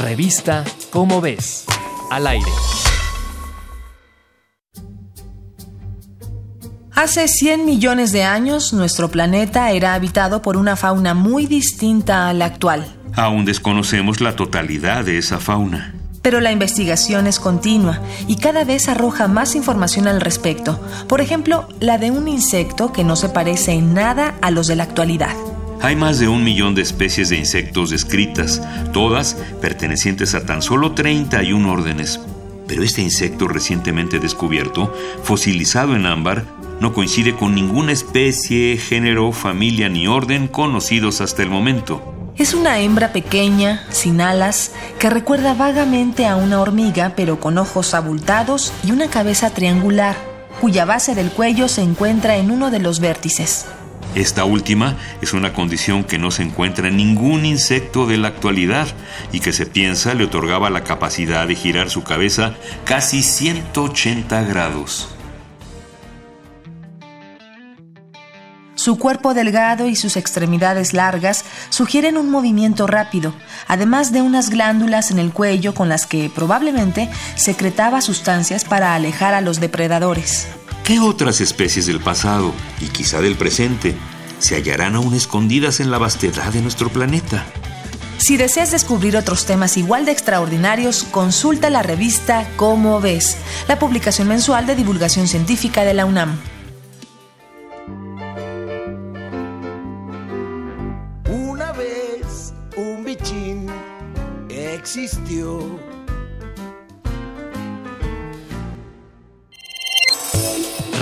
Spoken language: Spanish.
Revista Cómo ves. Al aire. Hace 100 millones de años, nuestro planeta era habitado por una fauna muy distinta a la actual. Aún desconocemos la totalidad de esa fauna. Pero la investigación es continua y cada vez arroja más información al respecto. Por ejemplo, la de un insecto que no se parece en nada a los de la actualidad. Hay más de un millón de especies de insectos descritas, todas pertenecientes a tan solo 31 órdenes. Pero este insecto recientemente descubierto, fosilizado en ámbar, no coincide con ninguna especie, género, familia ni orden conocidos hasta el momento. Es una hembra pequeña, sin alas, que recuerda vagamente a una hormiga, pero con ojos abultados y una cabeza triangular, cuya base del cuello se encuentra en uno de los vértices. Esta última es una condición que no se encuentra en ningún insecto de la actualidad y que se piensa le otorgaba la capacidad de girar su cabeza casi 180 grados. Su cuerpo delgado y sus extremidades largas sugieren un movimiento rápido, además de unas glándulas en el cuello con las que probablemente secretaba sustancias para alejar a los depredadores. ¿Qué otras especies del pasado y quizá del presente se hallarán aún escondidas en la vastedad de nuestro planeta? Si deseas descubrir otros temas igual de extraordinarios, consulta la revista Cómo ves, la publicación mensual de divulgación científica de la UNAM. Una vez un bichín existió.